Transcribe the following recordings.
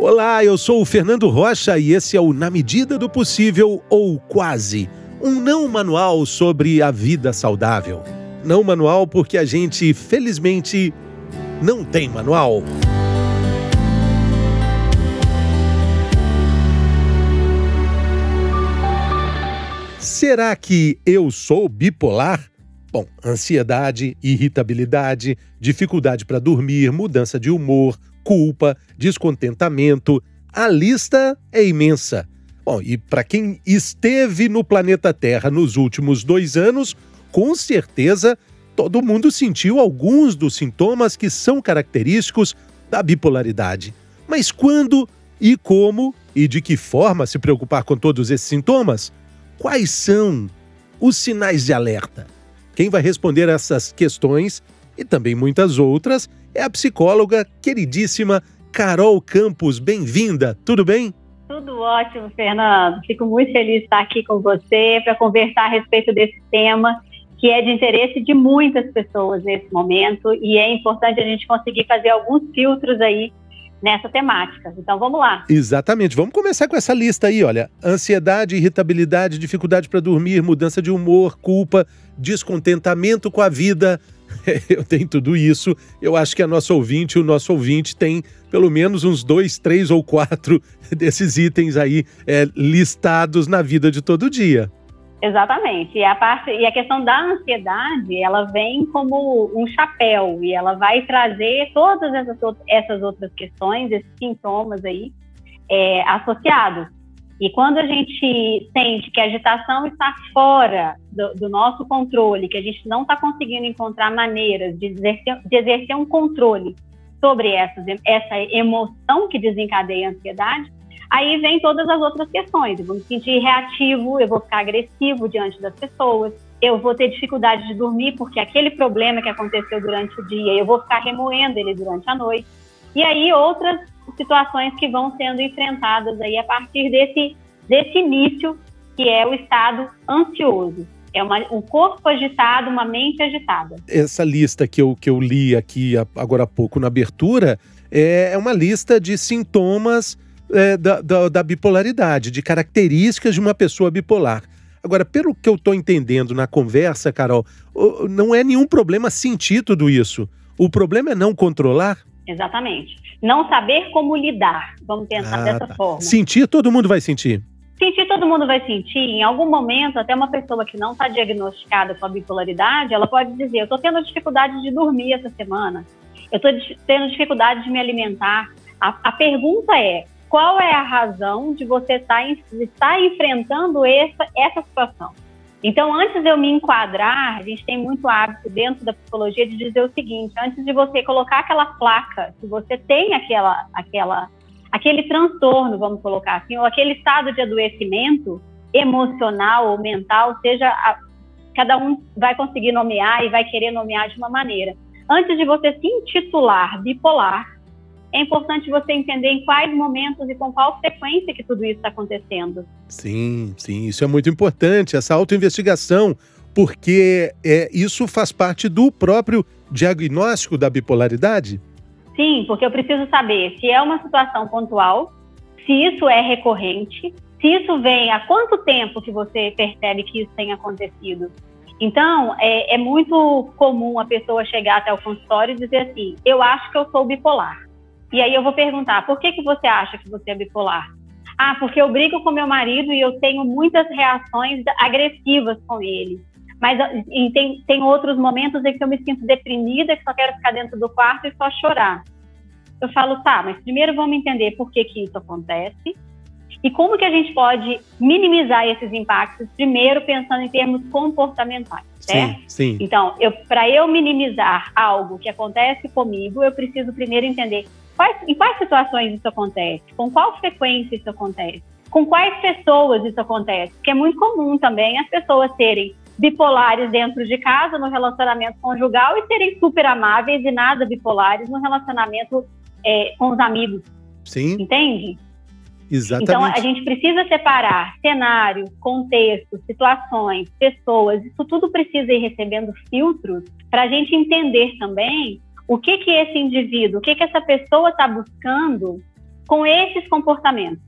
Olá, eu sou o Fernando Rocha e esse é o Na Medida do Possível ou Quase, um não manual sobre a vida saudável. Não manual porque a gente, felizmente, não tem manual. Será que eu sou bipolar? Bom, ansiedade, irritabilidade, dificuldade para dormir, mudança de humor, culpa, descontentamento. A lista é imensa. Bom, e para quem esteve no planeta Terra nos últimos dois anos, com certeza todo mundo sentiu alguns dos sintomas que são característicos da bipolaridade. Mas quando e como e de que forma se preocupar com todos esses sintomas? Quais são os sinais de alerta? Quem vai responder essas questões e também muitas outras é a psicóloga queridíssima Carol Campos. Bem-vinda, tudo bem? Tudo ótimo, Fernando. Fico muito feliz de estar aqui com você para conversar a respeito desse tema que é de interesse de muitas pessoas nesse momento e é importante a gente conseguir fazer alguns filtros aí nessa temática. Então vamos lá. Exatamente. Vamos começar com essa lista aí, olha. Ansiedade, irritabilidade, dificuldade para dormir, mudança de humor, culpa, descontentamento com a vida, eu tenho tudo isso. Eu acho que a nossa ouvinte, o nosso ouvinte tem pelo menos uns dois, três ou quatro desses itens aí é, listados na vida de todo dia. Exatamente. E a parte e a questão da ansiedade, ela vem como um chapéu e ela vai trazer todas essas, essas outras questões, esses sintomas aí é, associados. E quando a gente sente que a agitação está fora do, do nosso controle, que a gente não está conseguindo encontrar maneiras de exercer, de exercer um controle sobre essas, essa emoção que desencadeia a ansiedade, aí vem todas as outras questões. Eu vou me sentir reativo, eu vou ficar agressivo diante das pessoas, eu vou ter dificuldade de dormir porque aquele problema que aconteceu durante o dia, eu vou ficar remoendo ele durante a noite. E aí outras situações que vão sendo enfrentadas aí a partir desse, desse início, que é o estado ansioso. É uma, um corpo agitado, uma mente agitada. Essa lista que eu, que eu li aqui agora há pouco na abertura é, é uma lista de sintomas é, da, da, da bipolaridade, de características de uma pessoa bipolar. Agora, pelo que eu estou entendendo na conversa, Carol, não é nenhum problema sentir tudo isso. O problema é não controlar? Exatamente. Não saber como lidar, vamos pensar ah, dessa tá. forma. Sentir, todo mundo vai sentir. Sentir, todo mundo vai sentir. Em algum momento, até uma pessoa que não está diagnosticada com a bipolaridade, ela pode dizer: Eu estou tendo dificuldade de dormir essa semana, eu estou tendo dificuldade de me alimentar. A, a, pergunta é: qual é a razão de você estar, tá estar enfrentando essa, essa situação? Então, antes de eu me enquadrar, a gente tem muito hábito dentro da psicologia de dizer o seguinte: antes de você colocar aquela placa, se você tem aquela, aquela, aquele transtorno, vamos colocar assim, ou aquele estado de adoecimento emocional ou mental, seja a, cada um vai conseguir nomear e vai querer nomear de uma maneira. Antes de você se intitular bipolar, é importante você entender em quais momentos e com qual frequência que tudo isso está acontecendo. Sim, sim, isso é muito importante, essa autoinvestigação, porque é, isso faz parte do próprio diagnóstico da bipolaridade? Sim, porque eu preciso saber se é uma situação pontual, se isso é recorrente, se isso vem há quanto tempo que você percebe que isso tem acontecido. Então, é, é muito comum a pessoa chegar até o consultório e dizer assim: eu acho que eu sou bipolar. E aí eu vou perguntar, por que, que você acha que você é bipolar? Ah, porque eu brigo com meu marido e eu tenho muitas reações agressivas com ele. Mas tem, tem outros momentos em que eu me sinto deprimida, que só quero ficar dentro do quarto e só chorar. Eu falo, tá, mas primeiro vamos entender por que, que isso acontece e como que a gente pode minimizar esses impactos, primeiro pensando em termos comportamentais, certo? Sim, sim. Então, para eu minimizar algo que acontece comigo, eu preciso primeiro entender Quais, em quais situações isso acontece? Com qual frequência isso acontece? Com quais pessoas isso acontece? Porque é muito comum também as pessoas serem bipolares dentro de casa, no relacionamento conjugal, e serem super amáveis e nada bipolares no relacionamento é, com os amigos. Sim. Entende? Exatamente. Então, a gente precisa separar cenário, contexto, situações, pessoas, isso tudo precisa ir recebendo filtros para a gente entender também o que que esse indivíduo, o que que essa pessoa está buscando com esses comportamentos.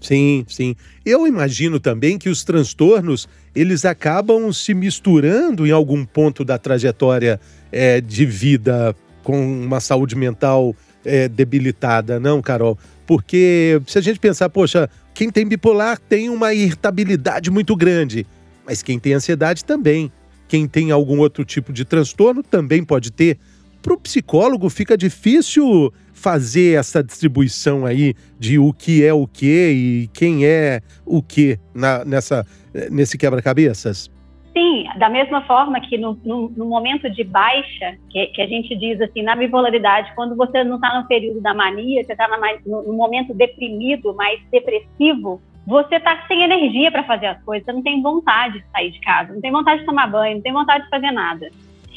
Sim, sim. Eu imagino também que os transtornos eles acabam se misturando em algum ponto da trajetória é, de vida com uma saúde mental é, debilitada, não, Carol? Porque se a gente pensar, poxa, quem tem bipolar tem uma irritabilidade muito grande, mas quem tem ansiedade também. Quem tem algum outro tipo de transtorno também pode ter. Para o psicólogo fica difícil fazer essa distribuição aí de o que é o que e quem é o que na, nessa, nesse quebra-cabeças? Sim, da mesma forma que no, no, no momento de baixa, que, que, a gente diz assim, na bipolaridade, quando você não está no período da mania, você está no, no, momento deprimido, mais depressivo, você está sem energia para fazer as coisas, você não tem vontade de sair de casa, não tem vontade de tomar banho, não tem vontade de fazer nada.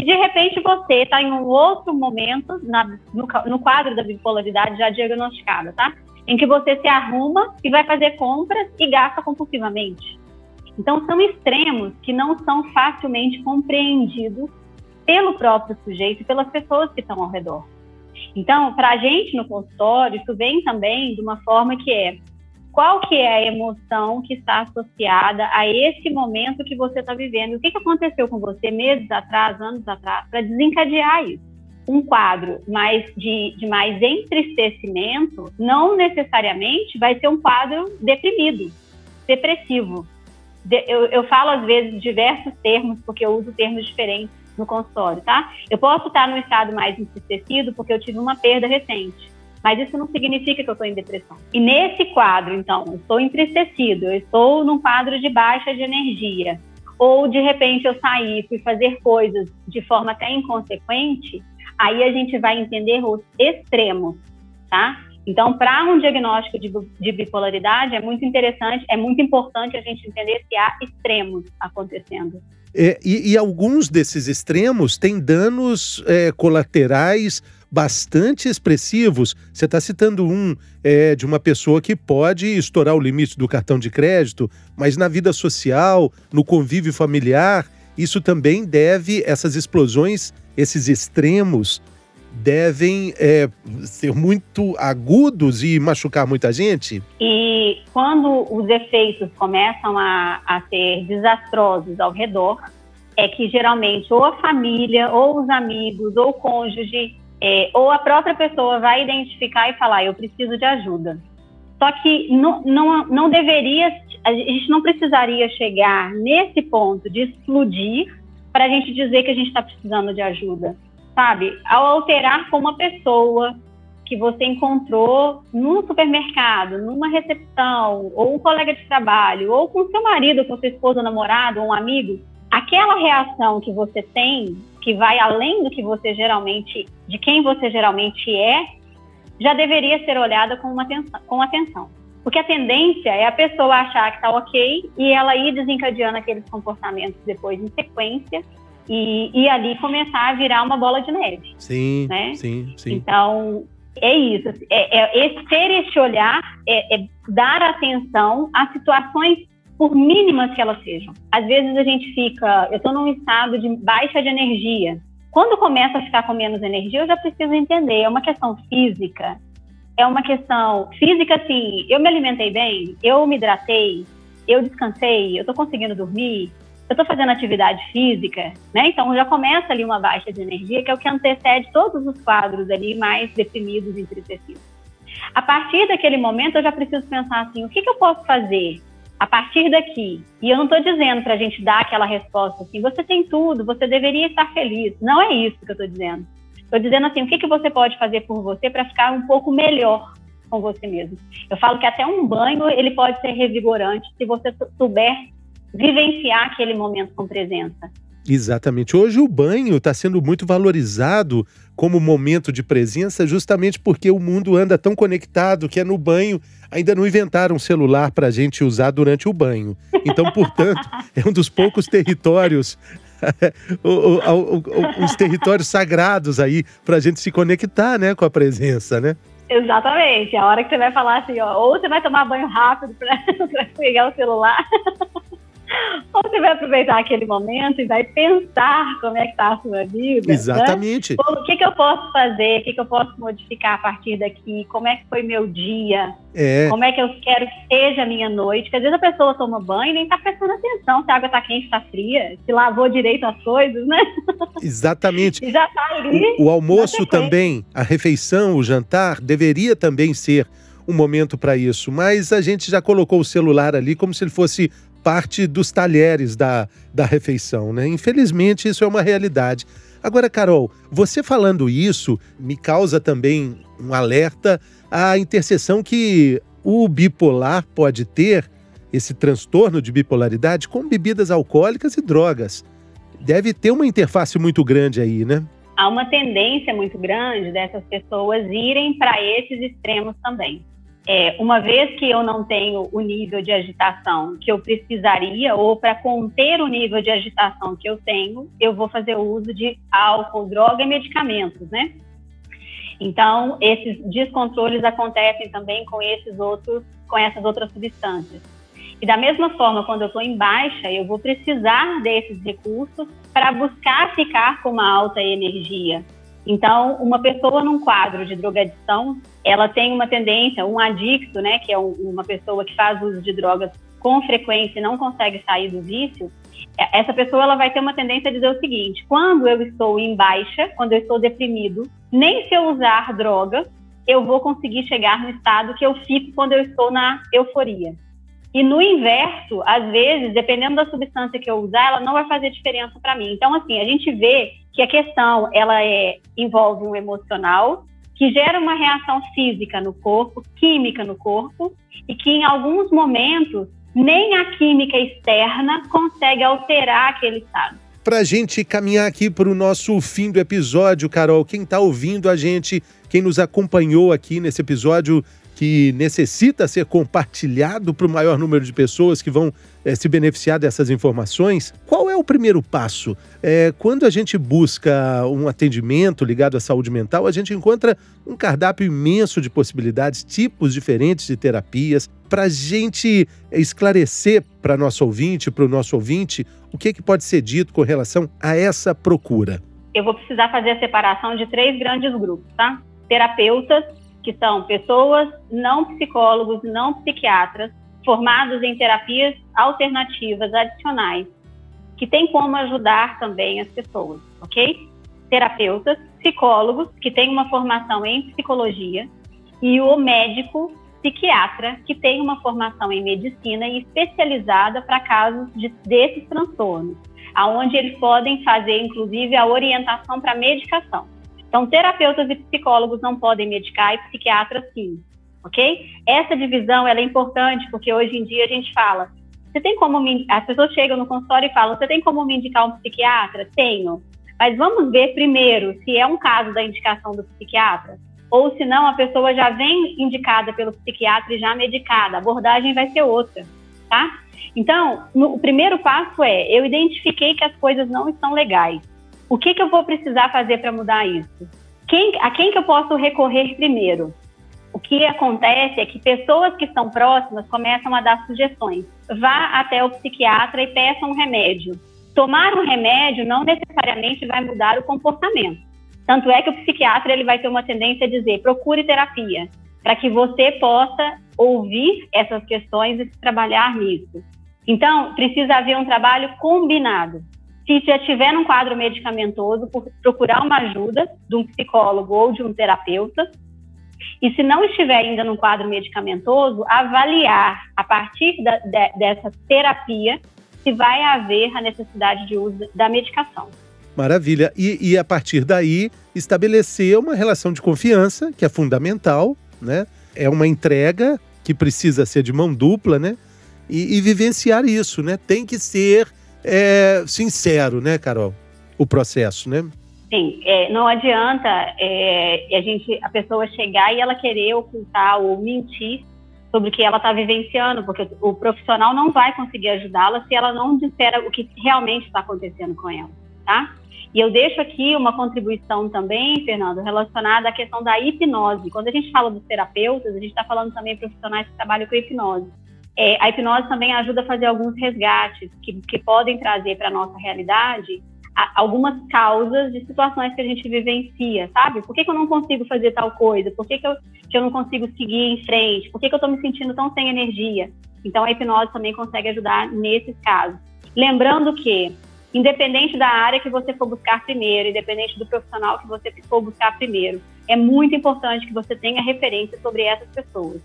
E de repente você está em um outro momento, na, no, no quadro da bipolaridade já diagnosticada, tá? Em que você se arruma e vai fazer compras e gasta compulsivamente. Então, são extremos que não são facilmente compreendidos pelo próprio sujeito e pelas pessoas que estão ao redor. Então, para a gente no consultório, isso vem também de uma forma que é qual que é a emoção que está associada a esse momento que você está vivendo. O que, que aconteceu com você meses atrás, anos atrás, para desencadear isso? Um quadro mais de, de mais entristecimento não necessariamente vai ser um quadro deprimido, depressivo. De, eu, eu falo às vezes diversos termos, porque eu uso termos diferentes no consultório, tá? Eu posso estar num estado mais entristecido porque eu tive uma perda recente mas isso não significa que eu estou em depressão. E nesse quadro, então, eu estou entristecido, eu estou num quadro de baixa de energia, ou de repente eu saí, fui fazer coisas de forma até inconsequente, aí a gente vai entender os extremos, tá? Então, para um diagnóstico de, de, bipolaridade, é muito interessante, é muito importante a gente entender se há extremos acontecendo. É, e, e, alguns desses extremos têm danos é, colaterais bastante expressivos. Você está citando um é, de uma pessoa que pode estourar o limite do cartão de crédito, mas na vida social, no convívio familiar, isso também deve, essas explosões, esses extremos, devem é, ser muito agudos e machucar muita gente? E quando os efeitos começam a, a ser desastrosos ao redor, é que geralmente ou a família, ou os amigos, ou o cônjuge é, ou a própria pessoa vai identificar e falar, eu preciso de ajuda. Só que não, não, não deveria, a gente não precisaria chegar nesse ponto de explodir para a gente dizer que a gente está precisando de ajuda, sabe? Ao alterar com uma pessoa que você encontrou num supermercado, numa recepção, ou um colega de trabalho, ou com seu marido, com sua esposa, namorado, ou um amigo, aquela reação que você tem que vai além do que você geralmente, de quem você geralmente é, já deveria ser olhada com, uma atenção, com atenção. Porque a tendência é a pessoa achar que está ok e ela ir desencadeando aqueles comportamentos depois em sequência e, e ali começar a virar uma bola de neve. Sim, né? sim, sim. Então, é isso. É, é, esse, ter esse olhar é, é dar atenção a situações por mínimas que elas sejam. Às vezes a gente fica, eu estou num estado de baixa de energia. Quando começa a ficar com menos energia, eu já preciso entender, é uma questão física, é uma questão física, assim, eu me alimentei bem, eu me hidratei, eu descansei, eu estou conseguindo dormir, eu estou fazendo atividade física, né? Então já começa ali uma baixa de energia, que é o que antecede todos os quadros ali mais deprimidos e entristecidos. A partir daquele momento, eu já preciso pensar assim: o que, que eu posso fazer a partir daqui, e eu não estou dizendo para a gente dar aquela resposta assim, você tem tudo, você deveria estar feliz. Não é isso que eu estou dizendo. Estou dizendo assim, o que, que você pode fazer por você para ficar um pouco melhor com você mesmo. Eu falo que até um banho ele pode ser revigorante se você souber vivenciar aquele momento com presença. Exatamente. Hoje o banho está sendo muito valorizado como momento de presença, justamente porque o mundo anda tão conectado que é no banho. Ainda não inventaram um celular para a gente usar durante o banho. Então, portanto, é um dos poucos territórios os territórios sagrados aí para a gente se conectar, né, com a presença, né? Exatamente. A hora que você vai falar assim, ó, ou você vai tomar banho rápido para pegar o celular, você vai aproveitar aquele momento e vai pensar como é que está a sua vida. Né? Exatamente. Né? O que, que eu posso fazer? O que, que eu posso modificar a partir daqui? Como é que foi meu dia? É. Como é que eu quero que seja a minha noite? Porque às vezes a pessoa toma banho e nem está prestando atenção se a água está quente, está fria, se lavou direito as coisas, né? Exatamente. e já está ali. O, o almoço também, a refeição, o jantar, deveria também ser um momento para isso, mas a gente já colocou o celular ali como se ele fosse parte dos talheres da, da refeição, né? Infelizmente, isso é uma realidade. Agora, Carol, você falando isso me causa também um alerta à interseção que o bipolar pode ter, esse transtorno de bipolaridade, com bebidas alcoólicas e drogas. Deve ter uma interface muito grande aí, né? Há uma tendência muito grande dessas pessoas irem para esses extremos também. É, uma vez que eu não tenho o nível de agitação que eu precisaria, ou para conter o nível de agitação que eu tenho, eu vou fazer uso de álcool, droga e medicamentos, né? Então, esses descontroles acontecem também com esses outros, com essas outras substâncias. E da mesma forma, quando eu estou em baixa, eu vou precisar desses recursos para buscar ficar com uma alta energia, então, uma pessoa num quadro de drogadição, ela tem uma tendência, um adicto, né, que é uma pessoa que faz uso de drogas com frequência e não consegue sair do vício, é, essa pessoa ela vai ter uma tendência a dizer o seguinte: quando eu estou em baixa, quando eu estou deprimido, nem se eu usar droga, eu vou conseguir chegar no estado que eu fico quando eu estou na euforia. E no inverso, às vezes, dependendo da substância que eu usar, ela não vai fazer diferença para mim. Então, assim, a gente vê que a questão ela é, envolve um emocional que gera uma reação física no corpo, química no corpo, e que em alguns momentos nem a química externa consegue alterar aquele estado. Para a gente caminhar aqui para o nosso fim do episódio, Carol, quem está ouvindo a gente, quem nos acompanhou aqui nesse episódio, que necessita ser compartilhado para o maior número de pessoas que vão é, se beneficiar dessas informações, qual é o primeiro passo? É, quando a gente busca um atendimento ligado à saúde mental, a gente encontra um cardápio imenso de possibilidades, tipos diferentes de terapias, para a gente esclarecer para nosso ouvinte, para o nosso ouvinte, o que, é que pode ser dito com relação a essa procura. Eu vou precisar fazer a separação de três grandes grupos, tá? Terapeutas, que são pessoas não psicólogos, não psiquiatras, formados em terapias alternativas adicionais, que tem como ajudar também as pessoas, ok? Terapeutas, psicólogos, que têm uma formação em psicologia, e o médico psiquiatra, que tem uma formação em medicina e especializada para casos de, desses transtornos, aonde eles podem fazer, inclusive, a orientação para medicação. Então, terapeutas e psicólogos não podem medicar e psiquiatras sim, ok? Essa divisão é importante porque hoje em dia a gente fala, você tem como me... as pessoas chegam no consultório e falam, você tem como me indicar um psiquiatra? Tenho. Mas vamos ver primeiro se é um caso da indicação do psiquiatra ou se não a pessoa já vem indicada pelo psiquiatra e já medicada, a abordagem vai ser outra, tá? Então, no, o primeiro passo é, eu identifiquei que as coisas não estão legais. O que, que eu vou precisar fazer para mudar isso? Quem, a quem que eu posso recorrer primeiro? O que acontece é que pessoas que estão próximas começam a dar sugestões. Vá até o psiquiatra e peça um remédio. Tomar um remédio não necessariamente vai mudar o comportamento. Tanto é que o psiquiatra ele vai ter uma tendência a dizer: procure terapia, para que você possa ouvir essas questões e trabalhar nisso. Então, precisa haver um trabalho combinado se já estiver num quadro medicamentoso, procurar uma ajuda de um psicólogo ou de um terapeuta. E se não estiver ainda num quadro medicamentoso, avaliar a partir da, de, dessa terapia se vai haver a necessidade de uso da medicação. Maravilha. E, e, a partir daí, estabelecer uma relação de confiança, que é fundamental, né? É uma entrega que precisa ser de mão dupla, né? E, e vivenciar isso, né? Tem que ser é, sincero, né, Carol? O processo, né? Sim, é, não adianta é, a gente, a pessoa chegar e ela querer ocultar ou mentir sobre o que ela está vivenciando, porque o profissional não vai conseguir ajudá-la se ela não disser o que realmente está acontecendo com ela, tá? E eu deixo aqui uma contribuição também, Fernando, relacionada à questão da hipnose. Quando a gente fala dos terapeutas, a gente está falando também de profissionais que trabalham com hipnose. É, a hipnose também ajuda a fazer alguns resgates que, que podem trazer para a nossa realidade algumas causas de situações que a gente vivencia, sabe? Por que, que eu não consigo fazer tal coisa? Por que, que, eu, que eu não consigo seguir em frente? Por que, que eu estou me sentindo tão sem energia? Então, a hipnose também consegue ajudar nesses casos. Lembrando que, independente da área que você for buscar primeiro, independente do profissional que você for buscar primeiro, é muito importante que você tenha referência sobre essas pessoas,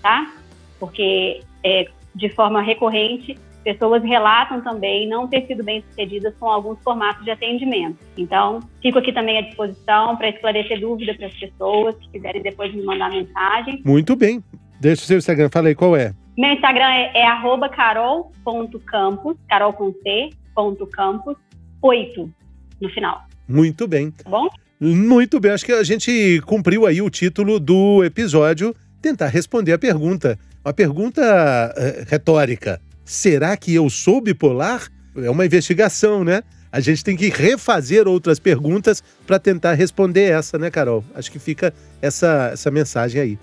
tá? Porque, é, de forma recorrente, pessoas relatam também não ter sido bem sucedidas com alguns formatos de atendimento. Então, fico aqui também à disposição para esclarecer dúvidas para as pessoas que quiserem depois me mandar mensagem. Muito bem. Deixa o seu Instagram, fala aí qual é. Meu Instagram é, é carol.campos, carol com C, ponto campos, 8 no final. Muito bem. Tá bom? Muito bem. Acho que a gente cumpriu aí o título do episódio, tentar responder a pergunta. Uma pergunta uh, retórica. Será que eu sou bipolar? É uma investigação, né? A gente tem que refazer outras perguntas para tentar responder essa, né, Carol? Acho que fica essa, essa mensagem aí.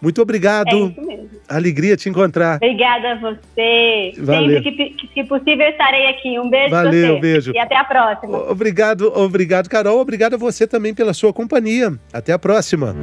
Muito obrigado. É isso mesmo. Alegria te encontrar. Obrigada a você. Valeu. Sempre que, que, possível estarei aqui. Um beijo Valeu, você. beijo. E até a próxima. Obrigado, obrigado, Carol. Obrigado a você também pela sua companhia. Até a próxima.